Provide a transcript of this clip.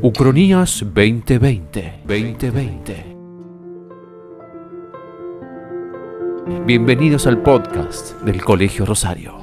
Ucronías 2020. 2020. Bienvenidos al podcast del Colegio Rosario.